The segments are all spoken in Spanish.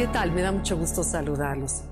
¿Qué tal? Me da mucho gusto saludarlos.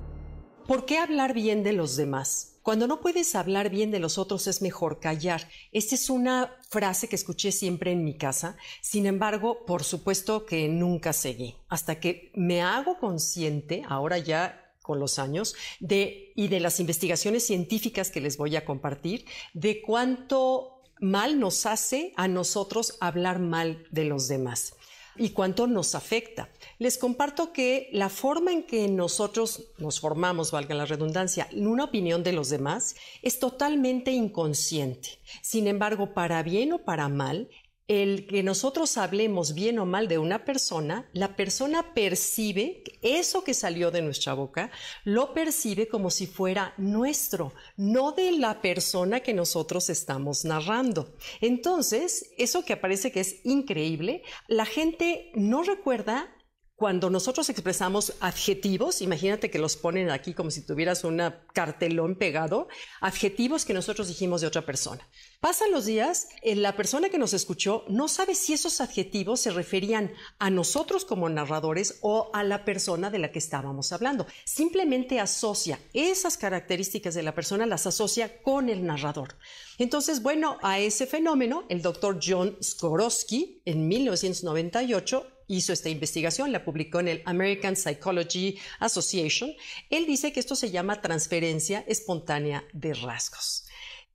¿Por qué hablar bien de los demás? Cuando no puedes hablar bien de los otros es mejor callar. Esta es una frase que escuché siempre en mi casa. Sin embargo, por supuesto que nunca seguí. Hasta que me hago consciente, ahora ya con los años, de, y de las investigaciones científicas que les voy a compartir, de cuánto mal nos hace a nosotros hablar mal de los demás y cuánto nos afecta. Les comparto que la forma en que nosotros nos formamos, valga la redundancia, en una opinión de los demás es totalmente inconsciente. Sin embargo, para bien o para mal, el que nosotros hablemos bien o mal de una persona, la persona percibe eso que salió de nuestra boca, lo percibe como si fuera nuestro, no de la persona que nosotros estamos narrando. Entonces, eso que aparece que es increíble, la gente no recuerda cuando nosotros expresamos adjetivos, imagínate que los ponen aquí como si tuvieras un cartelón pegado, adjetivos que nosotros dijimos de otra persona. Pasan los días, eh, la persona que nos escuchó no sabe si esos adjetivos se referían a nosotros como narradores o a la persona de la que estábamos hablando. Simplemente asocia esas características de la persona, las asocia con el narrador. Entonces, bueno, a ese fenómeno, el doctor John Skorowski, en 1998, hizo esta investigación, la publicó en el American Psychology Association. Él dice que esto se llama transferencia espontánea de rasgos.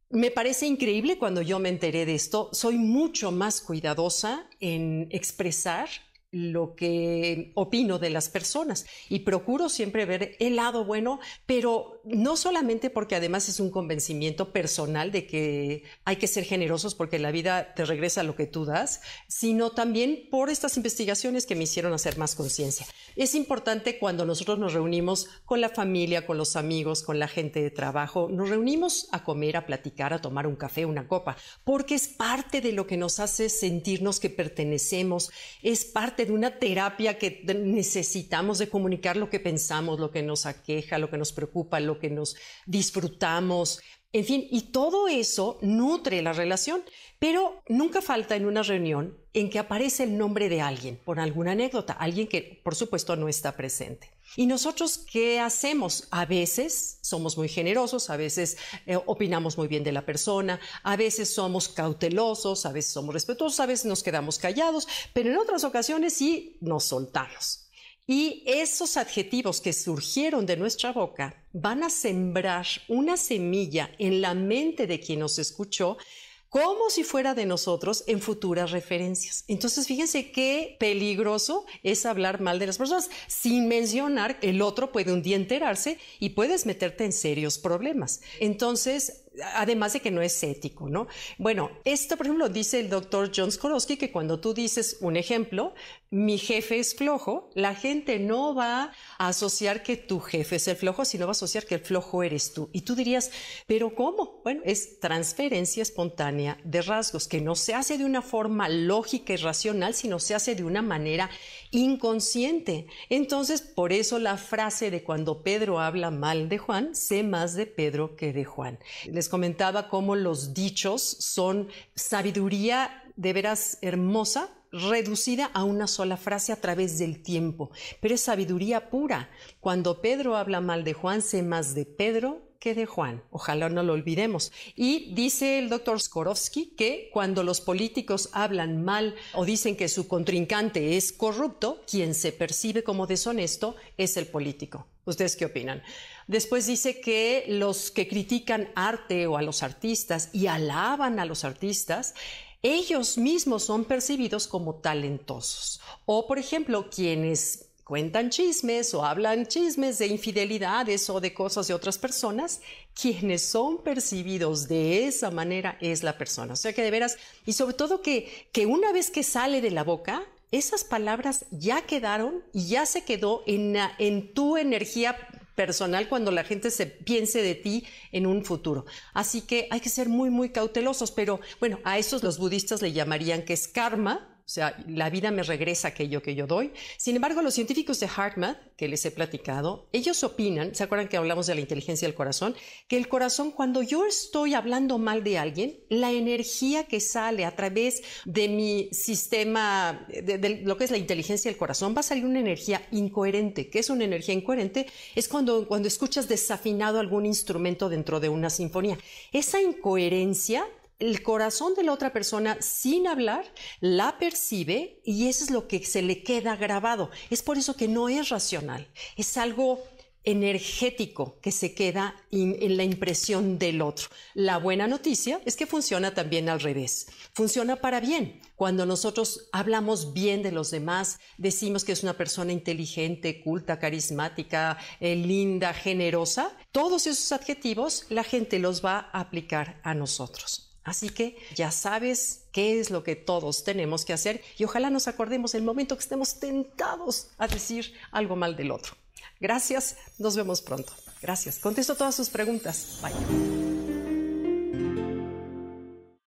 Me parece increíble cuando yo me enteré de esto. Soy mucho más cuidadosa en expresar lo que opino de las personas y procuro siempre ver el lado bueno, pero no solamente porque además es un convencimiento personal de que hay que ser generosos porque la vida te regresa lo que tú das, sino también por estas investigaciones que me hicieron hacer más conciencia. Es importante cuando nosotros nos reunimos con la familia, con los amigos, con la gente de trabajo, nos reunimos a comer, a platicar, a tomar un café, una copa, porque es parte de lo que nos hace sentirnos que pertenecemos, es parte de una terapia que necesitamos de comunicar lo que pensamos, lo que nos aqueja, lo que nos preocupa, lo que nos disfrutamos. En fin, y todo eso nutre la relación, pero nunca falta en una reunión en que aparece el nombre de alguien por alguna anécdota, alguien que por supuesto no está presente. ¿Y nosotros qué hacemos? A veces somos muy generosos, a veces eh, opinamos muy bien de la persona, a veces somos cautelosos, a veces somos respetuosos, a veces nos quedamos callados, pero en otras ocasiones sí nos soltamos. Y esos adjetivos que surgieron de nuestra boca van a sembrar una semilla en la mente de quien nos escuchó como si fuera de nosotros en futuras referencias. Entonces, fíjense qué peligroso es hablar mal de las personas sin mencionar el otro puede un día enterarse y puedes meterte en serios problemas. Entonces, además de que no es ético, ¿no? Bueno, esto, por ejemplo, dice el doctor John Skorowski que cuando tú dices un ejemplo, mi jefe es flojo, la gente no va a asociar que tu jefe es el flojo, sino va a asociar que el flojo eres tú. Y tú dirías, ¿pero cómo? Bueno, es transferencia espontánea de rasgos, que no se hace de una forma lógica y racional, sino se hace de una manera inconsciente. Entonces, por eso la frase de cuando Pedro habla mal de Juan, sé más de Pedro que de Juan les comentaba cómo los dichos son sabiduría de veras hermosa, reducida a una sola frase a través del tiempo, pero es sabiduría pura. Cuando Pedro habla mal de Juan, sé más de Pedro que de Juan. Ojalá no lo olvidemos. Y dice el doctor Skorowski que cuando los políticos hablan mal o dicen que su contrincante es corrupto, quien se percibe como deshonesto es el político. ¿Ustedes qué opinan? Después dice que los que critican arte o a los artistas y alaban a los artistas, ellos mismos son percibidos como talentosos. O, por ejemplo, quienes cuentan chismes o hablan chismes de infidelidades o de cosas de otras personas, quienes son percibidos de esa manera es la persona. O sea que de veras, y sobre todo que, que una vez que sale de la boca, esas palabras ya quedaron y ya se quedó en, tu energía personal cuando la gente se piense de ti en un futuro. Así que hay que ser muy, muy cautelosos, pero bueno, a esos los budistas le llamarían que es karma o sea, la vida me regresa aquello que yo doy. Sin embargo, los científicos de HeartMath, que les he platicado, ellos opinan, ¿se acuerdan que hablamos de la inteligencia del corazón? Que el corazón, cuando yo estoy hablando mal de alguien, la energía que sale a través de mi sistema, de, lo que es la inteligencia del corazón, va a salir una energía incoherente. ¿Qué es una energía incoherente? Es cuando, cuando escuchas desafinado algún instrumento dentro de una sinfonía. Esa incoherencia el corazón de la otra persona sin hablar la percibe y eso es lo que se le queda grabado. Es por eso que no es racional, es algo energético que se queda en la impresión del otro. La buena noticia es que funciona también al revés. Funciona para bien. Cuando nosotros hablamos bien de los demás, decimos que es una persona inteligente, culta, carismática, eh, linda, generosa, todos esos adjetivos la gente los va a aplicar a nosotros. Así que ya sabes qué es lo que todos tenemos que hacer y ojalá nos acordemos el momento que estemos tentados a decir algo mal del otro. Gracias, nos vemos pronto. Gracias. Contesto todas sus preguntas. Bye.